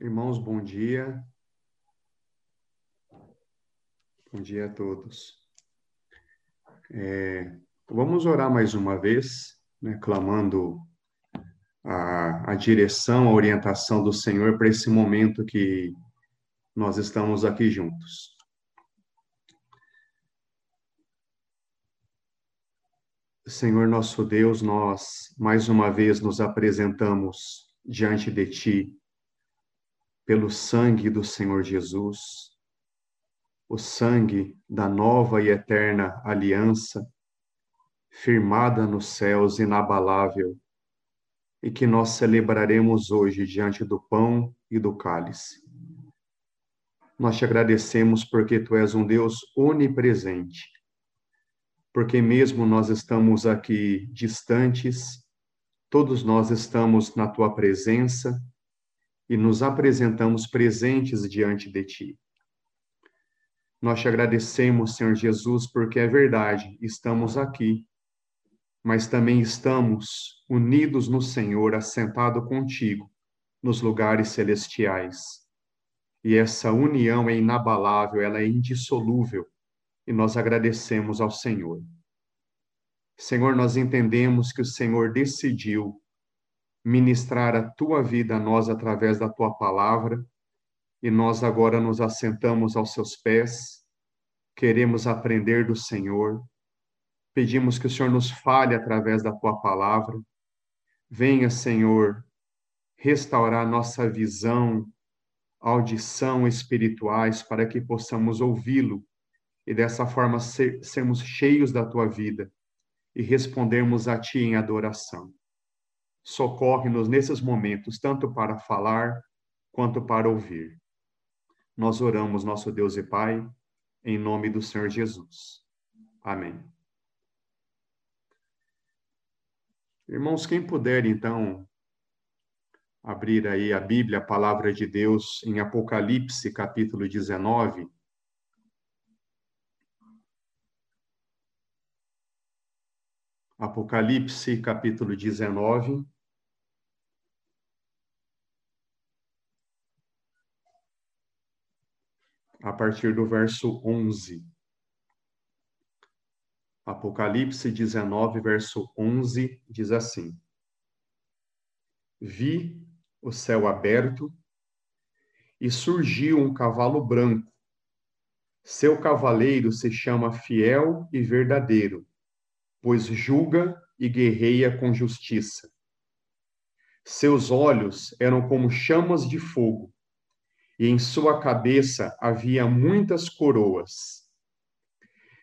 Irmãos, bom dia. Bom dia a todos. É, vamos orar mais uma vez, né, clamando a, a direção, a orientação do Senhor para esse momento que nós estamos aqui juntos. Senhor nosso Deus, nós mais uma vez nos apresentamos diante de Ti, pelo sangue do Senhor Jesus, o sangue da nova e eterna aliança, firmada nos céus, inabalável, e que nós celebraremos hoje diante do pão e do cálice. Nós te agradecemos porque tu és um Deus onipresente, porque mesmo nós estamos aqui distantes, todos nós estamos na tua presença e nos apresentamos presentes diante de ti. Nós te agradecemos, Senhor Jesus, porque é verdade, estamos aqui, mas também estamos unidos no Senhor, assentado contigo nos lugares celestiais. E essa união é inabalável, ela é indissolúvel, e nós agradecemos ao Senhor. Senhor, nós entendemos que o Senhor decidiu ministrar a tua vida a nós através da tua palavra, e nós agora nos assentamos aos seus pés, queremos aprender do Senhor, pedimos que o Senhor nos fale através da tua palavra. Venha, Senhor, restaurar nossa visão, audição espirituais para que possamos ouvi-lo e dessa forma ser, sermos cheios da tua vida e respondermos a ti em adoração socorre-nos nesses momentos, tanto para falar quanto para ouvir. Nós oramos, nosso Deus e Pai, em nome do Senhor Jesus. Amém. Irmãos, quem puder, então, abrir aí a Bíblia, a palavra de Deus, em Apocalipse, capítulo 19. Apocalipse, capítulo 19. A partir do verso 11. Apocalipse 19, verso 11, diz assim: Vi o céu aberto e surgiu um cavalo branco. Seu cavaleiro se chama Fiel e Verdadeiro pois julga e guerreia com justiça. Seus olhos eram como chamas de fogo, e em sua cabeça havia muitas coroas.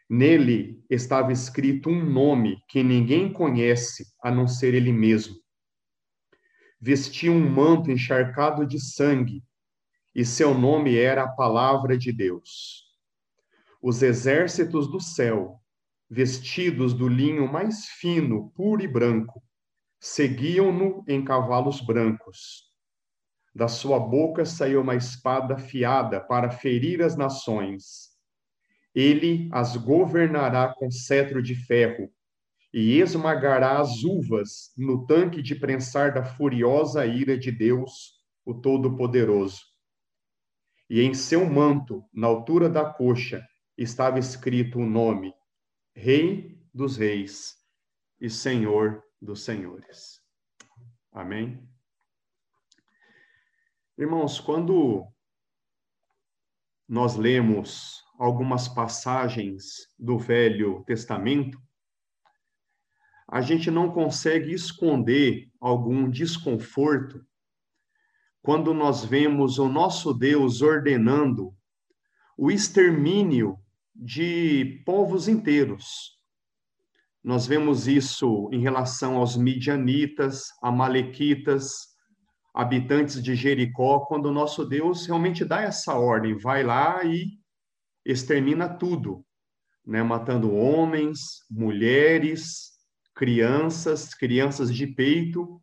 Nele estava escrito um nome que ninguém conhece a não ser ele mesmo. Vestia um manto encharcado de sangue, e seu nome era a Palavra de Deus. Os exércitos do céu vestidos do linho mais fino, puro e branco, seguiam-no em cavalos brancos. Da sua boca saiu uma espada afiada para ferir as nações. Ele as governará com cetro de ferro e esmagará as uvas no tanque de prensar da furiosa ira de Deus, o Todo-Poderoso. E em seu manto, na altura da coxa, estava escrito o nome Rei dos Reis e Senhor dos Senhores. Amém? Irmãos, quando nós lemos algumas passagens do Velho Testamento, a gente não consegue esconder algum desconforto quando nós vemos o nosso Deus ordenando o extermínio de povos inteiros. Nós vemos isso em relação aos midianitas, amalequitas, habitantes de Jericó, quando o nosso Deus realmente dá essa ordem, vai lá e extermina tudo, né? matando homens, mulheres, crianças, crianças de peito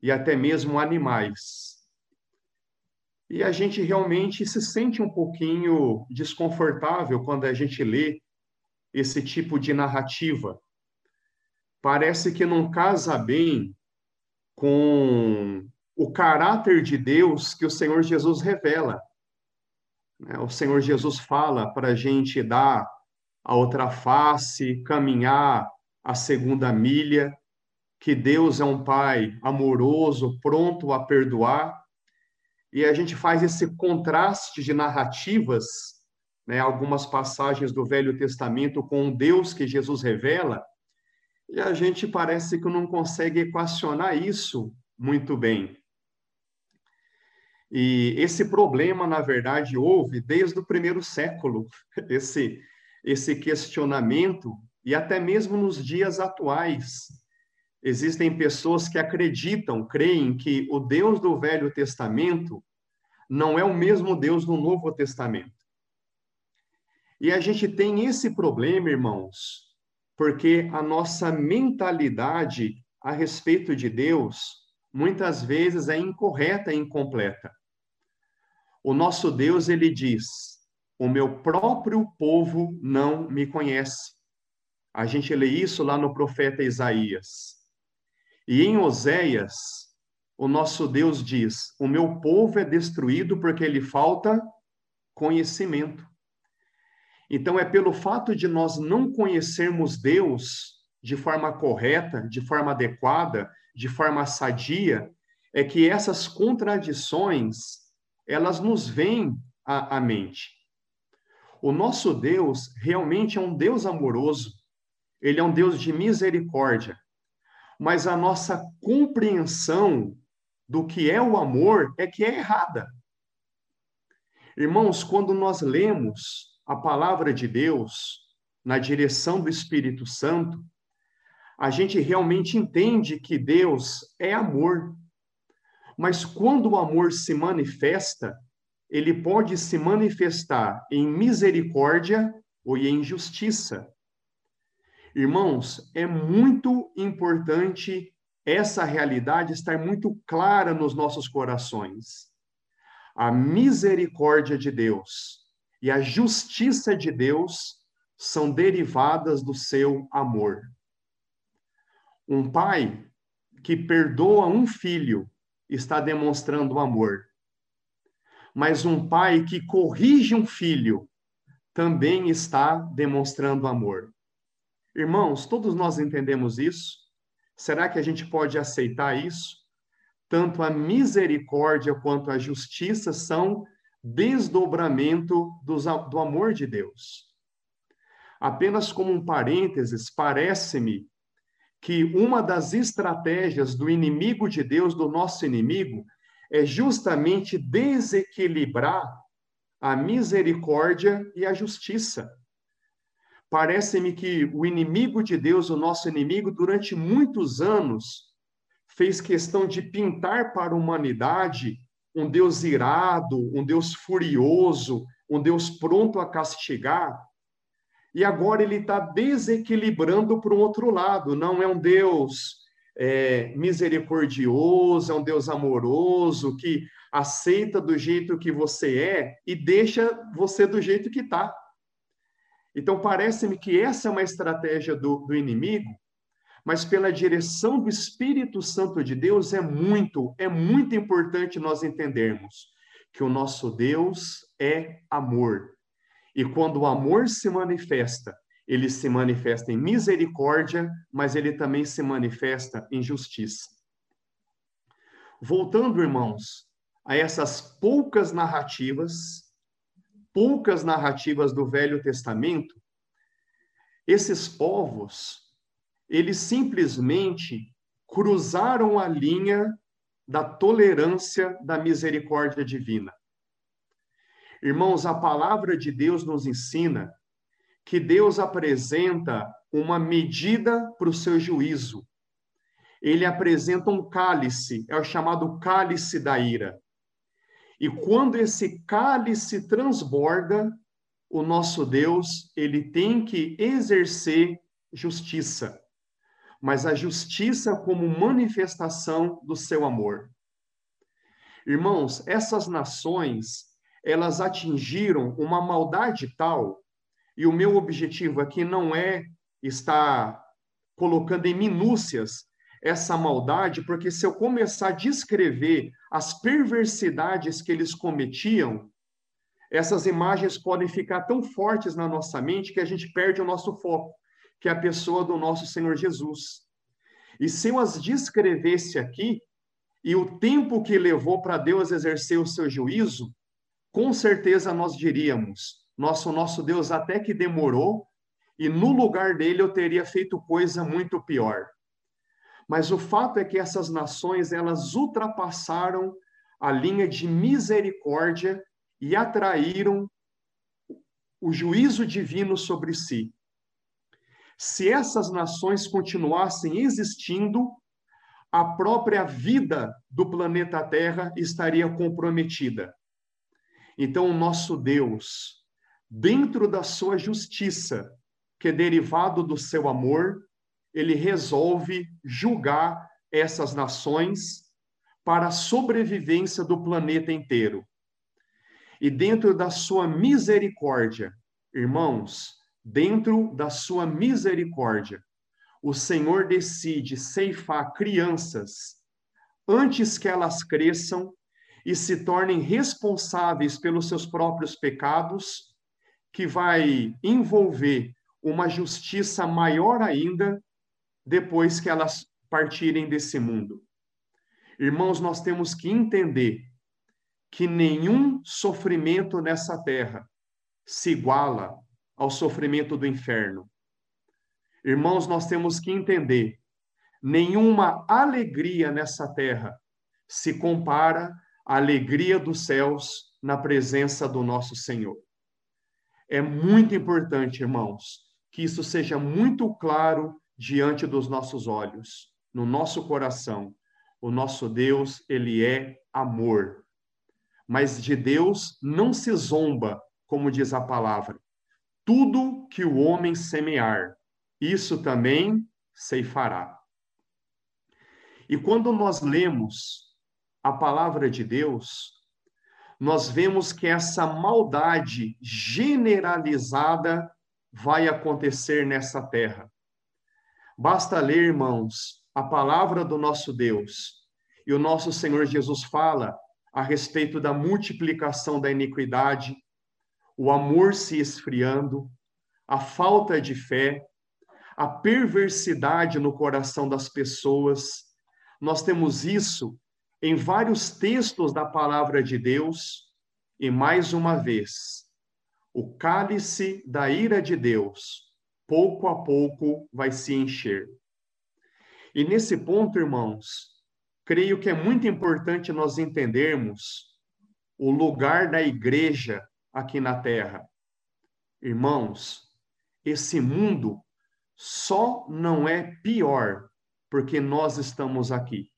e até mesmo animais. E a gente realmente se sente um pouquinho desconfortável quando a gente lê esse tipo de narrativa. Parece que não casa bem com o caráter de Deus que o Senhor Jesus revela. Né? O Senhor Jesus fala para a gente dar a outra face, caminhar a segunda milha, que Deus é um Pai amoroso, pronto a perdoar, e a gente faz esse contraste de narrativas, né, algumas passagens do Velho Testamento com o Deus que Jesus revela, e a gente parece que não consegue equacionar isso muito bem. E esse problema, na verdade, houve desde o primeiro século, esse, esse questionamento, e até mesmo nos dias atuais. Existem pessoas que acreditam, creem que o Deus do Velho Testamento não é o mesmo Deus do Novo Testamento. E a gente tem esse problema, irmãos, porque a nossa mentalidade a respeito de Deus muitas vezes é incorreta e incompleta. O nosso Deus, ele diz: O meu próprio povo não me conhece. A gente lê isso lá no profeta Isaías. E em Oséias, o nosso Deus diz: O meu povo é destruído porque lhe falta conhecimento. Então, é pelo fato de nós não conhecermos Deus de forma correta, de forma adequada, de forma sadia, é que essas contradições elas nos vêm à, à mente. O nosso Deus realmente é um Deus amoroso, ele é um Deus de misericórdia, mas a nossa compreensão do que é o amor é que é errada. Irmãos, quando nós lemos a palavra de Deus na direção do Espírito Santo, a gente realmente entende que Deus é amor. Mas quando o amor se manifesta, ele pode se manifestar em misericórdia ou em justiça. Irmãos, é muito importante essa realidade estar muito clara nos nossos corações. A misericórdia de Deus e a justiça de Deus são derivadas do seu amor. Um pai que perdoa um filho está demonstrando amor. Mas um pai que corrige um filho também está demonstrando amor. Irmãos, todos nós entendemos isso? Será que a gente pode aceitar isso? Tanto a misericórdia quanto a justiça são desdobramento do amor de Deus. Apenas como um parênteses, parece-me que uma das estratégias do inimigo de Deus, do nosso inimigo, é justamente desequilibrar a misericórdia e a justiça. Parece-me que o inimigo de Deus, o nosso inimigo, durante muitos anos, fez questão de pintar para a humanidade um Deus irado, um Deus furioso, um Deus pronto a castigar, e agora ele está desequilibrando para o outro lado. Não é um Deus é, misericordioso, é um Deus amoroso, que aceita do jeito que você é e deixa você do jeito que está. Então, parece-me que essa é uma estratégia do, do inimigo, mas pela direção do Espírito Santo de Deus é muito, é muito importante nós entendermos que o nosso Deus é amor. E quando o amor se manifesta, ele se manifesta em misericórdia, mas ele também se manifesta em justiça. Voltando, irmãos, a essas poucas narrativas, poucas narrativas do Velho Testamento, esses povos, eles simplesmente cruzaram a linha da tolerância da misericórdia divina. Irmãos, a palavra de Deus nos ensina que Deus apresenta uma medida para o seu juízo. Ele apresenta um cálice, é o chamado cálice da ira. E quando esse cálice transborda, o nosso Deus, ele tem que exercer justiça. Mas a justiça como manifestação do seu amor. Irmãos, essas nações, elas atingiram uma maldade tal, e o meu objetivo aqui não é estar colocando em minúcias essa maldade, porque se eu começar a descrever as perversidades que eles cometiam, essas imagens podem ficar tão fortes na nossa mente que a gente perde o nosso foco, que é a pessoa do nosso Senhor Jesus. E se eu as descrevesse aqui, e o tempo que levou para Deus exercer o seu juízo, com certeza nós diríamos: nosso nosso Deus até que demorou, e no lugar dele eu teria feito coisa muito pior. Mas o fato é que essas nações, elas ultrapassaram a linha de misericórdia e atraíram o juízo divino sobre si. Se essas nações continuassem existindo, a própria vida do planeta Terra estaria comprometida. Então, o nosso Deus, dentro da sua justiça, que é derivado do seu amor, ele resolve julgar essas nações para a sobrevivência do planeta inteiro. E dentro da sua misericórdia, irmãos, dentro da sua misericórdia, o Senhor decide ceifar crianças antes que elas cresçam e se tornem responsáveis pelos seus próprios pecados, que vai envolver uma justiça maior ainda depois que elas partirem desse mundo. Irmãos, nós temos que entender que nenhum sofrimento nessa terra se iguala ao sofrimento do inferno. Irmãos, nós temos que entender: nenhuma alegria nessa terra se compara à alegria dos céus na presença do nosso Senhor. É muito importante, irmãos, que isso seja muito claro diante dos nossos olhos, no nosso coração. O nosso Deus, ele é amor. Mas de Deus não se zomba, como diz a palavra. Tudo que o homem semear, isso também ceifará. E quando nós lemos a palavra de Deus, nós vemos que essa maldade generalizada vai acontecer nessa terra. Basta ler, irmãos, a palavra do nosso Deus. E o nosso Senhor Jesus fala a respeito da multiplicação da iniquidade, o amor se esfriando, a falta de fé, a perversidade no coração das pessoas. Nós temos isso em vários textos da palavra de Deus, e mais uma vez, o cálice da ira de Deus pouco a pouco vai se encher. E nesse ponto, irmãos, creio que é muito importante nós entendermos o lugar da igreja aqui na terra. Irmãos, esse mundo só não é pior porque nós estamos aqui.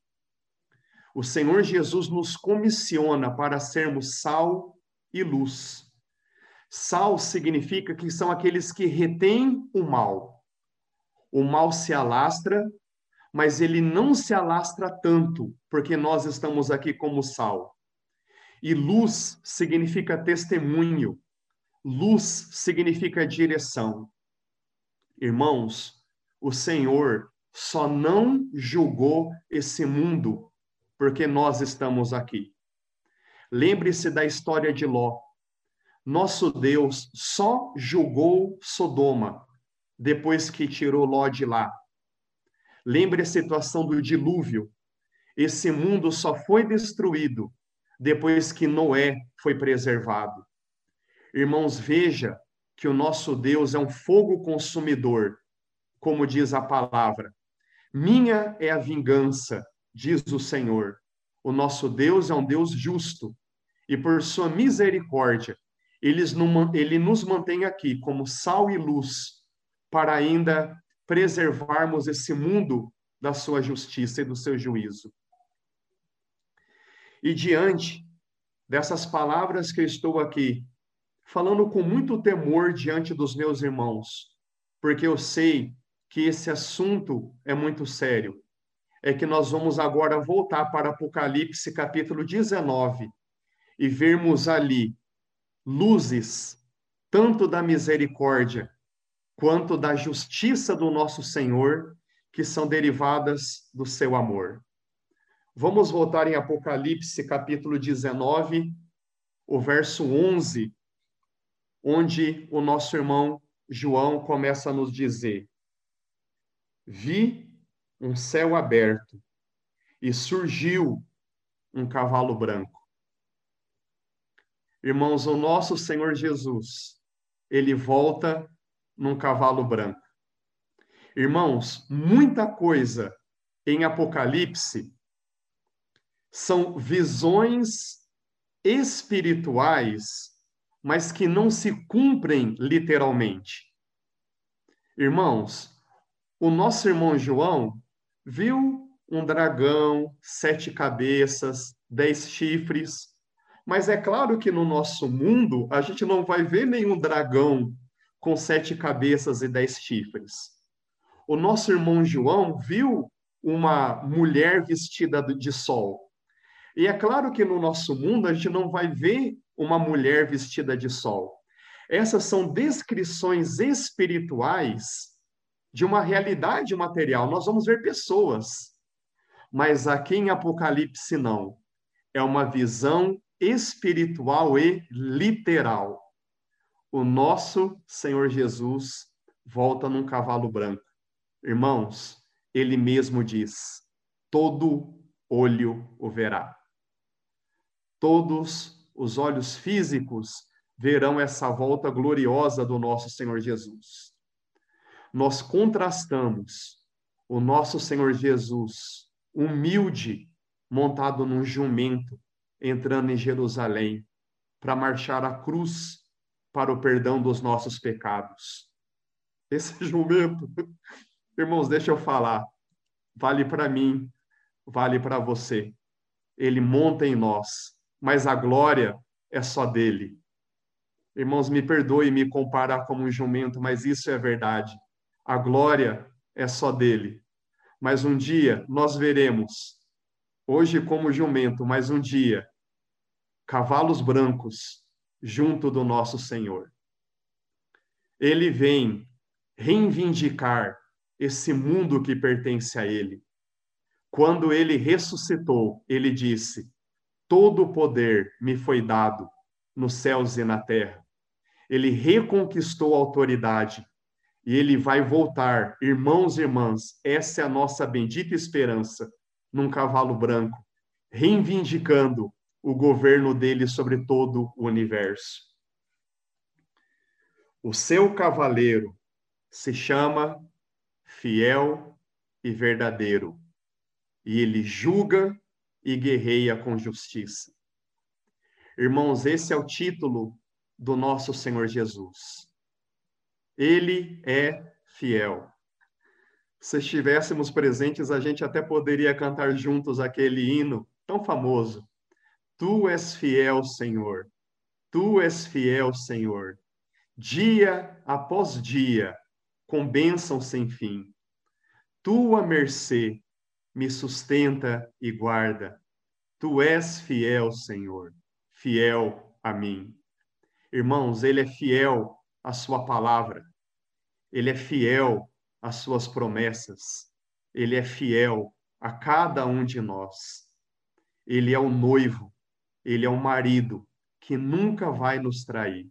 O Senhor Jesus nos comissiona para sermos sal e luz. Sal significa que são aqueles que retêm o mal. O mal se alastra, mas ele não se alastra tanto, porque nós estamos aqui como sal. E luz significa testemunho. Luz significa direção. Irmãos, o Senhor só não julgou esse mundo porque nós estamos aqui. Lembre-se da história de Ló nosso Deus só julgou Sodoma depois que tirou Ló de lá. Lembre a situação do dilúvio. Esse mundo só foi destruído depois que Noé foi preservado. Irmãos, veja que o nosso Deus é um fogo consumidor, como diz a palavra. Minha é a vingança, diz o Senhor. O nosso Deus é um Deus justo e por sua misericórdia ele nos mantém aqui como sal e luz para ainda preservarmos esse mundo da sua justiça e do seu juízo. E diante dessas palavras que eu estou aqui, falando com muito temor diante dos meus irmãos, porque eu sei que esse assunto é muito sério, é que nós vamos agora voltar para Apocalipse capítulo 19 e vermos ali luzes, tanto da misericórdia quanto da justiça do nosso Senhor, que são derivadas do seu amor. Vamos voltar em Apocalipse, capítulo 19, o verso 11, onde o nosso irmão João começa a nos dizer: Vi um céu aberto e surgiu um cavalo branco. Irmãos, o nosso Senhor Jesus, ele volta num cavalo branco. Irmãos, muita coisa em Apocalipse são visões espirituais, mas que não se cumprem literalmente. Irmãos, o nosso irmão João viu um dragão, sete cabeças, dez chifres, mas é claro que no nosso mundo a gente não vai ver nenhum dragão com sete cabeças e dez chifres. O nosso irmão João viu uma mulher vestida de sol. E é claro que no nosso mundo a gente não vai ver uma mulher vestida de sol. Essas são descrições espirituais de uma realidade material. Nós vamos ver pessoas, mas aqui em Apocalipse não. É uma visão espiritual e literal. O nosso Senhor Jesus volta num cavalo branco. Irmãos, ele mesmo diz: todo olho o verá. Todos os olhos físicos verão essa volta gloriosa do nosso Senhor Jesus. Nós contrastamos o nosso Senhor Jesus, humilde, montado num jumento, entrando em Jerusalém para marchar a cruz para o perdão dos nossos pecados. Esse jumento, irmãos, deixa eu falar, vale para mim, vale para você. Ele monta em nós, mas a glória é só dele. Irmãos, me perdoe me comparar como um jumento, mas isso é verdade. A glória é só dele. Mas um dia nós veremos, hoje como jumento, mas um dia, cavalos brancos junto do nosso Senhor. Ele vem reivindicar esse mundo que pertence a ele. Quando ele ressuscitou, ele disse: Todo o poder me foi dado nos céus e na terra. Ele reconquistou a autoridade e ele vai voltar. Irmãos e irmãs, essa é a nossa bendita esperança num cavalo branco, reivindicando o governo dele sobre todo o universo. O seu cavaleiro se chama fiel e verdadeiro, e ele julga e guerreia com justiça. Irmãos, esse é o título do nosso Senhor Jesus. Ele é fiel. Se estivéssemos presentes, a gente até poderia cantar juntos aquele hino tão famoso. Tu és fiel, Senhor. Tu és fiel, Senhor. Dia após dia, com bênção sem fim. Tua mercê me sustenta e guarda. Tu és fiel, Senhor, fiel a mim. Irmãos, ele é fiel à sua palavra. Ele é fiel às suas promessas. Ele é fiel a cada um de nós. Ele é o noivo, ele é o marido que nunca vai nos trair.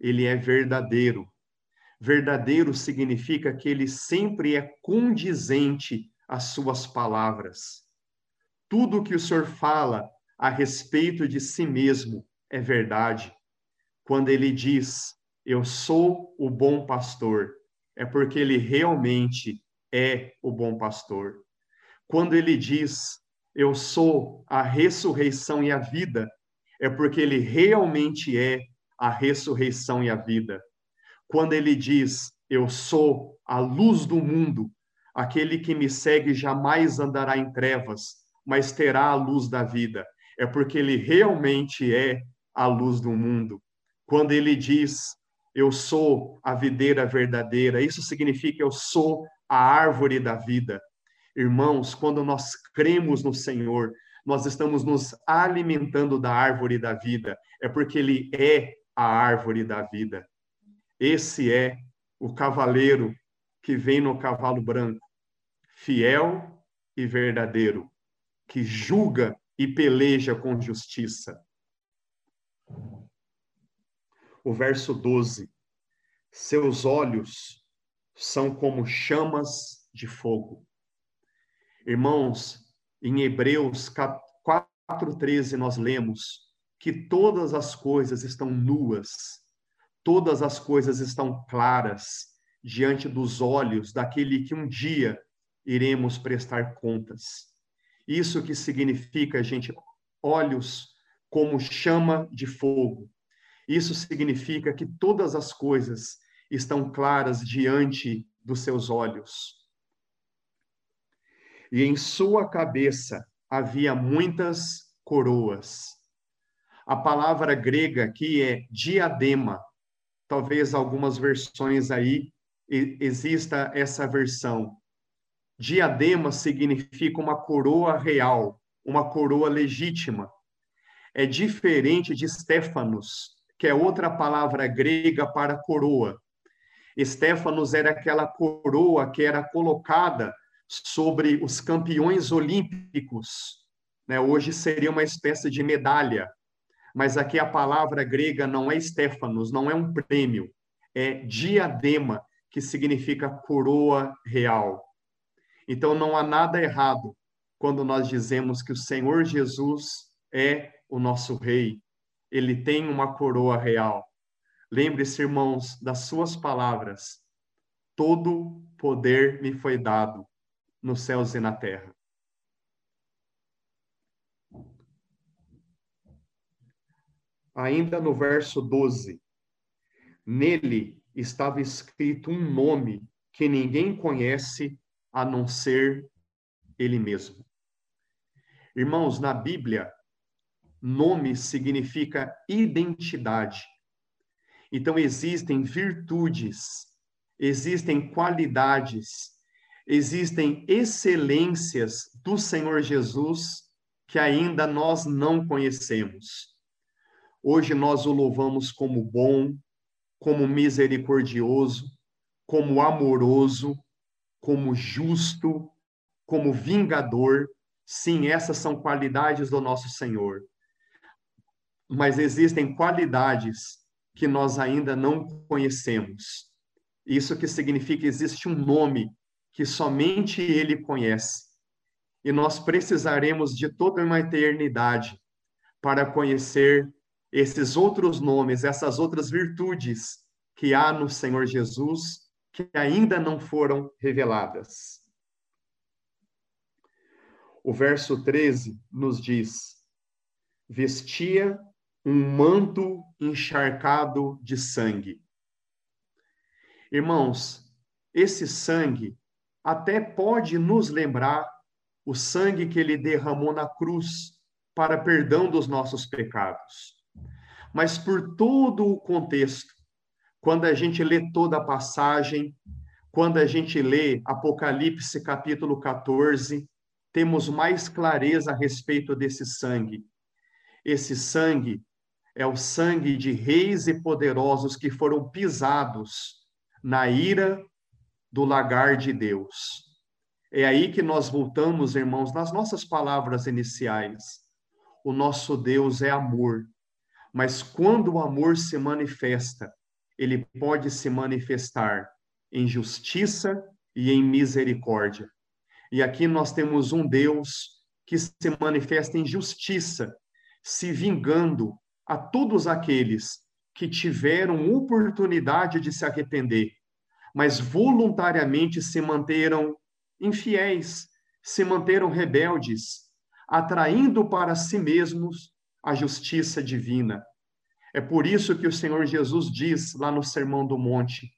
Ele é verdadeiro. Verdadeiro significa que ele sempre é condizente às suas palavras. Tudo que o Senhor fala a respeito de si mesmo é verdade. Quando ele diz: Eu sou o bom pastor, é porque ele realmente é o bom pastor. Quando ele diz: Eu sou a ressurreição e a vida, é porque ele realmente é a ressurreição e a vida. Quando ele diz: Eu sou a luz do mundo, aquele que me segue jamais andará em trevas, mas terá a luz da vida, é porque ele realmente é a luz do mundo. Quando ele diz: Eu sou a videira verdadeira, isso significa eu sou a árvore da vida. Irmãos, quando nós cremos no Senhor, nós estamos nos alimentando da árvore da vida, é porque Ele é a árvore da vida. Esse é o cavaleiro que vem no cavalo branco. fiel e verdadeiro, que julga e peleja com justiça. O verso 12. Seus olhos são como chamas de fogo. Irmãos, em Hebreus 4:13 nós lemos que todas as coisas estão nuas, todas as coisas estão claras diante dos olhos daquele que um dia iremos prestar contas. Isso que significa, gente, olhos como chama de fogo. Isso significa que todas as coisas estão claras diante dos seus olhos. E em sua cabeça havia muitas coroas. A palavra grega aqui é diadema. Talvez algumas versões aí exista essa versão. Diadema significa uma coroa real, uma coroa legítima. É diferente de Stefanos, que é outra palavra grega para coroa. Stefanos era aquela coroa que era colocada sobre os campeões olímpicos. Né? Hoje seria uma espécie de medalha. Mas aqui a palavra grega não é Stefanos, não é um prêmio, é diadema, que significa coroa real. Então não há nada errado quando nós dizemos que o Senhor Jesus é o nosso rei. Ele tem uma coroa real. Lembre-se, irmãos, das suas palavras. Todo poder me foi dado nos céus e na terra. Ainda no verso 12, nele estava escrito um nome que ninguém conhece a não ser ele mesmo. Irmãos, na Bíblia, nome significa identidade. Então, existem virtudes, existem qualidades, existem excelências do Senhor Jesus que ainda nós não conhecemos. Hoje nós o louvamos como bom, como misericordioso, como amoroso, como justo, como vingador. Sim, essas são qualidades do nosso Senhor. Mas existem qualidades que nós ainda não conhecemos. Isso que significa existe um nome que somente ele conhece. E nós precisaremos de toda uma eternidade para conhecer esses outros nomes, essas outras virtudes que há no Senhor Jesus que ainda não foram reveladas. O verso 13 nos diz: vestia um manto encharcado de sangue. Irmãos, esse sangue até pode nos lembrar o sangue que ele derramou na cruz para perdão dos nossos pecados. Mas por todo o contexto, quando a gente lê toda a passagem, quando a gente lê Apocalipse capítulo 14, temos mais clareza a respeito desse sangue. Esse sangue é o sangue de reis e poderosos que foram pisados na ira do lagar de Deus. É aí que nós voltamos, irmãos, nas nossas palavras iniciais. O nosso Deus é amor, mas quando o amor se manifesta, ele pode se manifestar em justiça e em misericórdia. E aqui nós temos um Deus que se manifesta em justiça, se vingando a todos aqueles que tiveram oportunidade de se arrepender, mas voluntariamente se manteram infiéis, se manteram rebeldes, atraindo para si mesmos a justiça divina. É por isso que o Senhor Jesus diz lá no Sermão do Monte: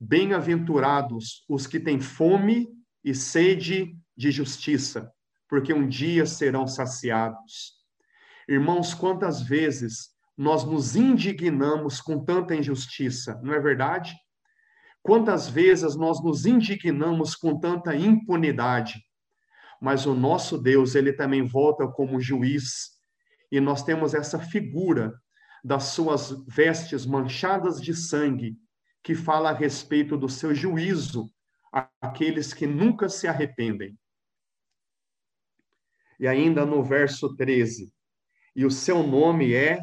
Bem-aventurados os que têm fome e sede de justiça, porque um dia serão saciados. Irmãos, quantas vezes nós nos indignamos com tanta injustiça, não é verdade? Quantas vezes nós nos indignamos com tanta impunidade, mas o nosso Deus, ele também volta como juiz, e nós temos essa figura das suas vestes manchadas de sangue, que fala a respeito do seu juízo aqueles que nunca se arrependem. E ainda no verso 13, e o seu nome é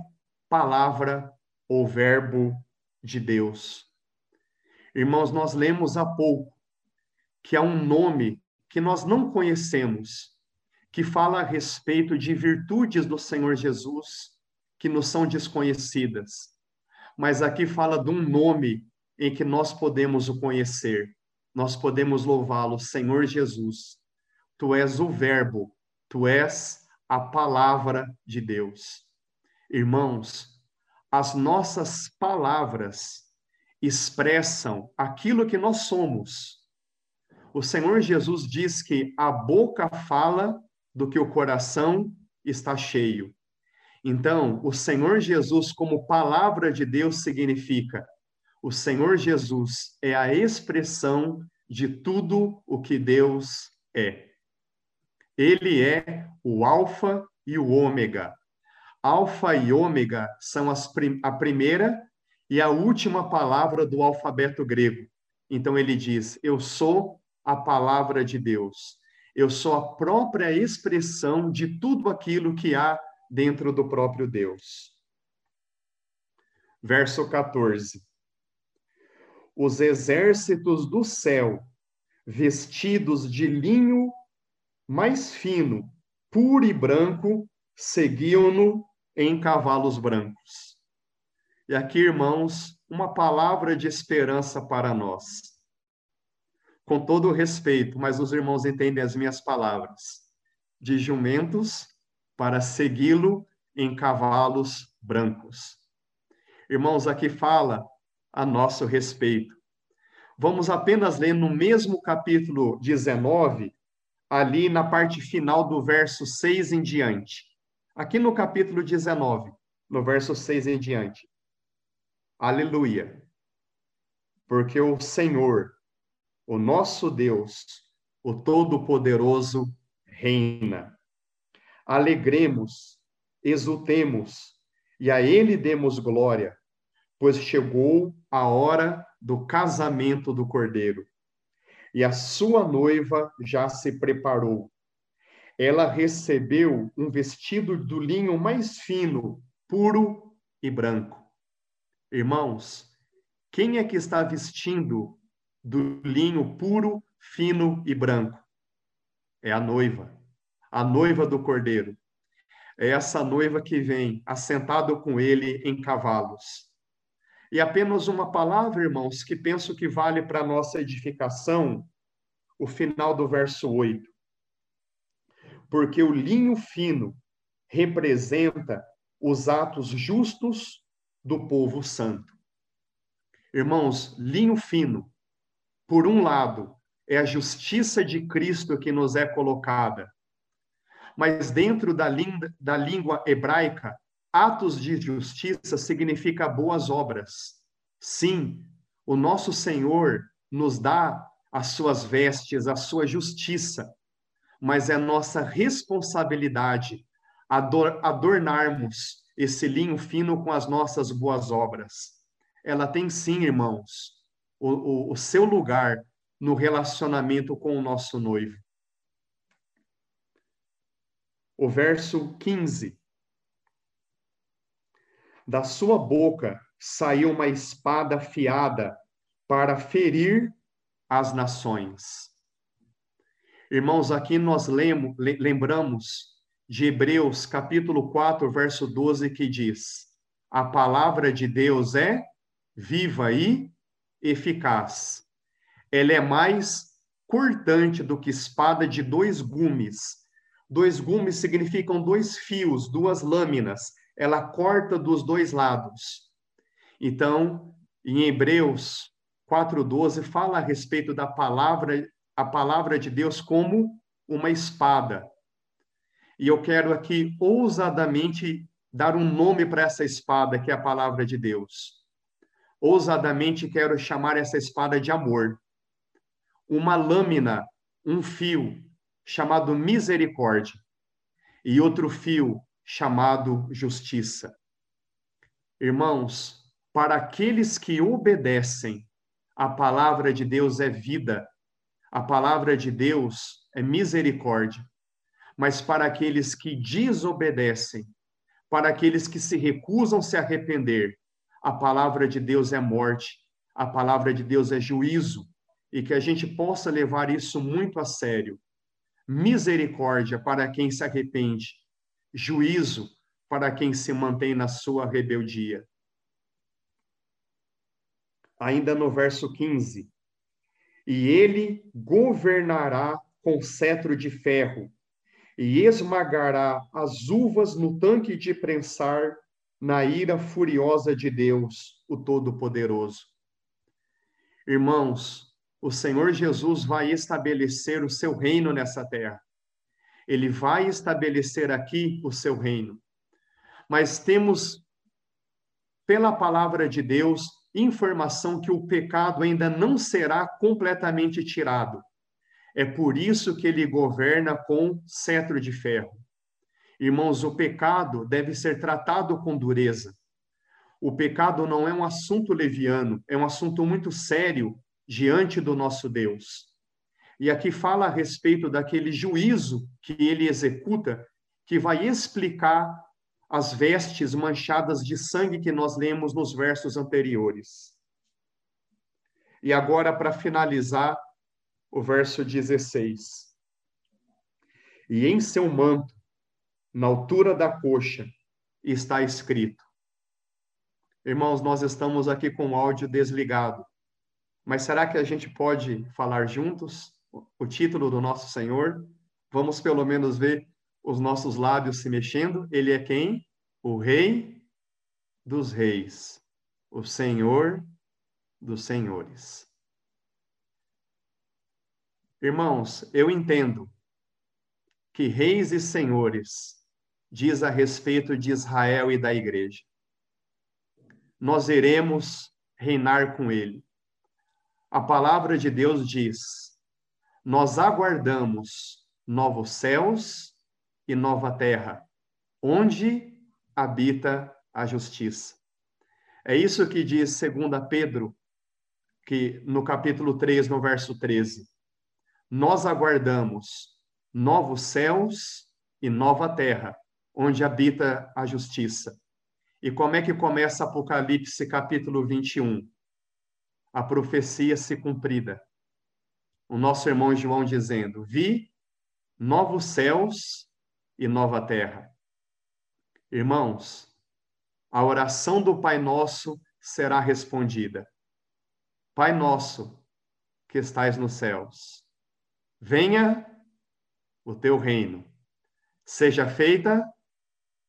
Palavra ou Verbo de Deus. Irmãos, nós lemos há pouco que há um nome que nós não conhecemos, que fala a respeito de virtudes do Senhor Jesus que nos são desconhecidas. Mas aqui fala de um nome em que nós podemos o conhecer. Nós podemos louvá-lo, Senhor Jesus. Tu és o Verbo, tu és a palavra de Deus. Irmãos, as nossas palavras expressam aquilo que nós somos. O Senhor Jesus diz que a boca fala do que o coração está cheio. Então, o Senhor Jesus, como palavra de Deus, significa: o Senhor Jesus é a expressão de tudo o que Deus é. Ele é o Alfa e o Ômega. Alfa e Ômega são prim a primeira e a última palavra do alfabeto grego. Então ele diz: Eu sou a palavra de Deus. Eu sou a própria expressão de tudo aquilo que há dentro do próprio Deus. Verso 14. Os exércitos do céu, vestidos de linho mais fino, puro e branco, seguiam-no em cavalos brancos. E aqui, irmãos, uma palavra de esperança para nós. Com todo o respeito, mas os irmãos entendem as minhas palavras. De jumentos para segui-lo em cavalos brancos. Irmãos, aqui fala a nosso respeito. Vamos apenas ler no mesmo capítulo 19, ali na parte final do verso 6 em diante. Aqui no capítulo 19, no verso 6 em diante. Aleluia. Porque o Senhor, o nosso Deus, o Todo-Poderoso, reina alegremos, exultemos e a Ele demos glória, pois chegou a hora do casamento do cordeiro e a sua noiva já se preparou. Ela recebeu um vestido do linho mais fino, puro e branco. Irmãos, quem é que está vestindo do linho puro, fino e branco? É a noiva a noiva do cordeiro. É essa noiva que vem assentado com ele em cavalos. E apenas uma palavra, irmãos, que penso que vale para nossa edificação, o final do verso 8. Porque o linho fino representa os atos justos do povo santo. Irmãos, linho fino, por um lado, é a justiça de Cristo que nos é colocada, mas dentro da, da língua hebraica, atos de justiça significa boas obras. Sim, o nosso Senhor nos dá as suas vestes, a sua justiça, mas é nossa responsabilidade ador adornarmos esse linho fino com as nossas boas obras. Ela tem sim, irmãos, o, o, o seu lugar no relacionamento com o nosso noivo o verso 15. Da sua boca saiu uma espada afiada para ferir as nações. Irmãos, aqui nós lemos, lembramos de Hebreus capítulo 4, verso 12, que diz: A palavra de Deus é viva e eficaz. Ela é mais cortante do que espada de dois gumes Dois gumes significam dois fios, duas lâminas. Ela corta dos dois lados. Então, em Hebreus 4:12 fala a respeito da palavra, a palavra de Deus como uma espada. E eu quero aqui ousadamente dar um nome para essa espada, que é a palavra de Deus. Ousadamente quero chamar essa espada de amor. Uma lâmina, um fio, chamado misericórdia, e outro fio chamado justiça. Irmãos, para aqueles que obedecem, a palavra de Deus é vida, A palavra de Deus é misericórdia, mas para aqueles que desobedecem, para aqueles que se recusam se arrepender, a palavra de Deus é morte, a palavra de Deus é juízo, e que a gente possa levar isso muito a sério. Misericórdia para quem se arrepende, juízo para quem se mantém na sua rebeldia. Ainda no verso 15: E ele governará com cetro de ferro, e esmagará as uvas no tanque de prensar na ira furiosa de Deus, o Todo-Poderoso. Irmãos, o Senhor Jesus vai estabelecer o seu reino nessa terra. Ele vai estabelecer aqui o seu reino. Mas temos, pela palavra de Deus, informação que o pecado ainda não será completamente tirado. É por isso que ele governa com cetro de ferro. Irmãos, o pecado deve ser tratado com dureza. O pecado não é um assunto leviano, é um assunto muito sério diante do nosso Deus. E aqui fala a respeito daquele juízo que ele executa, que vai explicar as vestes manchadas de sangue que nós lemos nos versos anteriores. E agora, para finalizar, o verso 16. E em seu manto na altura da coxa, está escrito. Irmãos, nós estamos aqui com o áudio desligado, mas será que a gente pode falar juntos o título do nosso Senhor? Vamos pelo menos ver os nossos lábios se mexendo. Ele é quem? O Rei dos Reis, o Senhor dos Senhores. Irmãos, eu entendo que reis e senhores diz a respeito de Israel e da igreja. Nós iremos reinar com ele. A palavra de Deus diz: Nós aguardamos novos céus e nova terra, onde habita a justiça. É isso que diz 2 Pedro, que no capítulo 3, no verso 13. Nós aguardamos novos céus e nova terra, onde habita a justiça. E como é que começa Apocalipse capítulo 21? A profecia se cumprida. O nosso irmão João dizendo: Vi novos céus e nova terra. Irmãos, a oração do Pai Nosso será respondida. Pai Nosso, que estais nos céus, venha o teu reino. Seja feita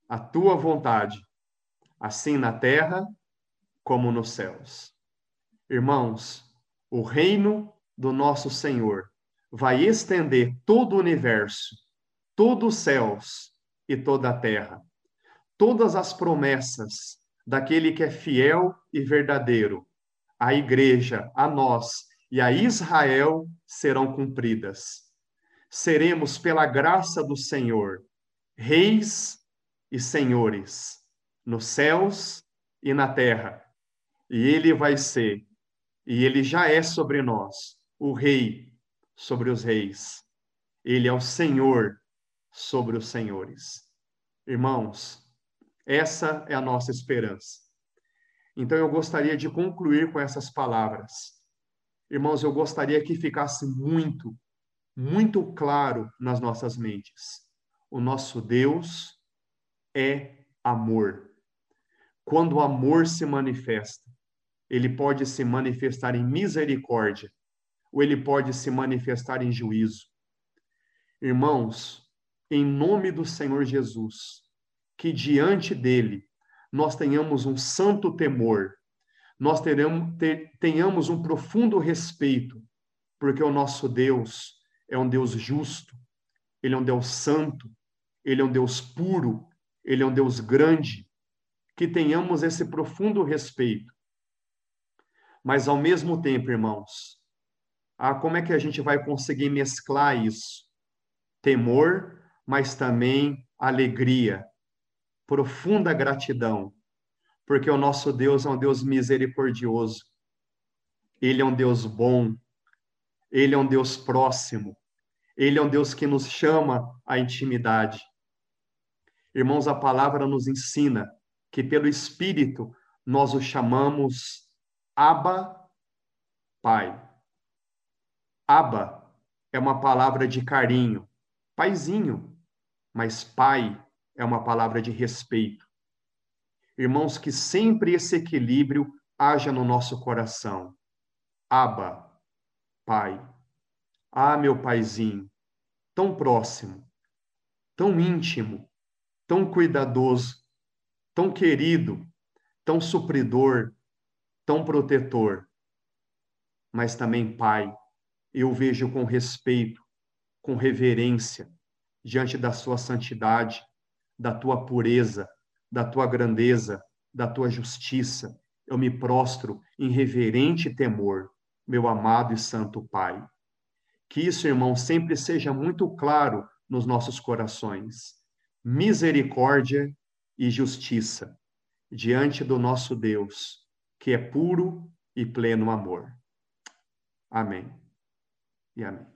a tua vontade, assim na terra como nos céus. Irmãos, o reino do nosso Senhor vai estender todo o universo, todos os céus e toda a terra. Todas as promessas daquele que é fiel e verdadeiro, a igreja, a nós e a Israel serão cumpridas. Seremos, pela graça do Senhor, reis e senhores nos céus e na terra. E ele vai ser, e ele já é sobre nós, o rei sobre os reis. Ele é o Senhor sobre os senhores. Irmãos, essa é a nossa esperança. Então eu gostaria de concluir com essas palavras. Irmãos, eu gostaria que ficasse muito, muito claro nas nossas mentes. O nosso Deus é amor. Quando o amor se manifesta, ele pode se manifestar em misericórdia, ou ele pode se manifestar em juízo. Irmãos, em nome do Senhor Jesus, que diante dele nós tenhamos um santo temor, nós teremos, tenhamos um profundo respeito, porque o nosso Deus é um Deus justo, ele é um Deus santo, ele é um Deus puro, ele é um Deus grande, que tenhamos esse profundo respeito. Mas, ao mesmo tempo, irmãos, ah, como é que a gente vai conseguir mesclar isso? Temor, mas também alegria, profunda gratidão, porque o nosso Deus é um Deus misericordioso, ele é um Deus bom, Ele é um Deus próximo. Ele é um Deus que nos chama à intimidade. Irmãos, a palavra nos ensina que pelo Espírito nós o chamamos Abba, Pai. Abba é uma palavra de carinho, paizinho, mas pai é uma palavra de respeito. Irmãos, que sempre esse equilíbrio haja no nosso coração. Abba, Pai. Ah, meu paizinho, tão próximo, tão íntimo, tão cuidadoso, tão querido, tão supridor, tão protetor. Mas também, Pai, eu vejo com respeito, com reverência, diante da Sua santidade, da Tua pureza, da Tua grandeza, da Tua justiça. Eu me prostro em reverente temor, meu amado e santo Pai. Que isso, irmão, sempre seja muito claro nos nossos corações. Misericórdia e justiça diante do nosso Deus, que é puro e pleno amor. Amém e amém.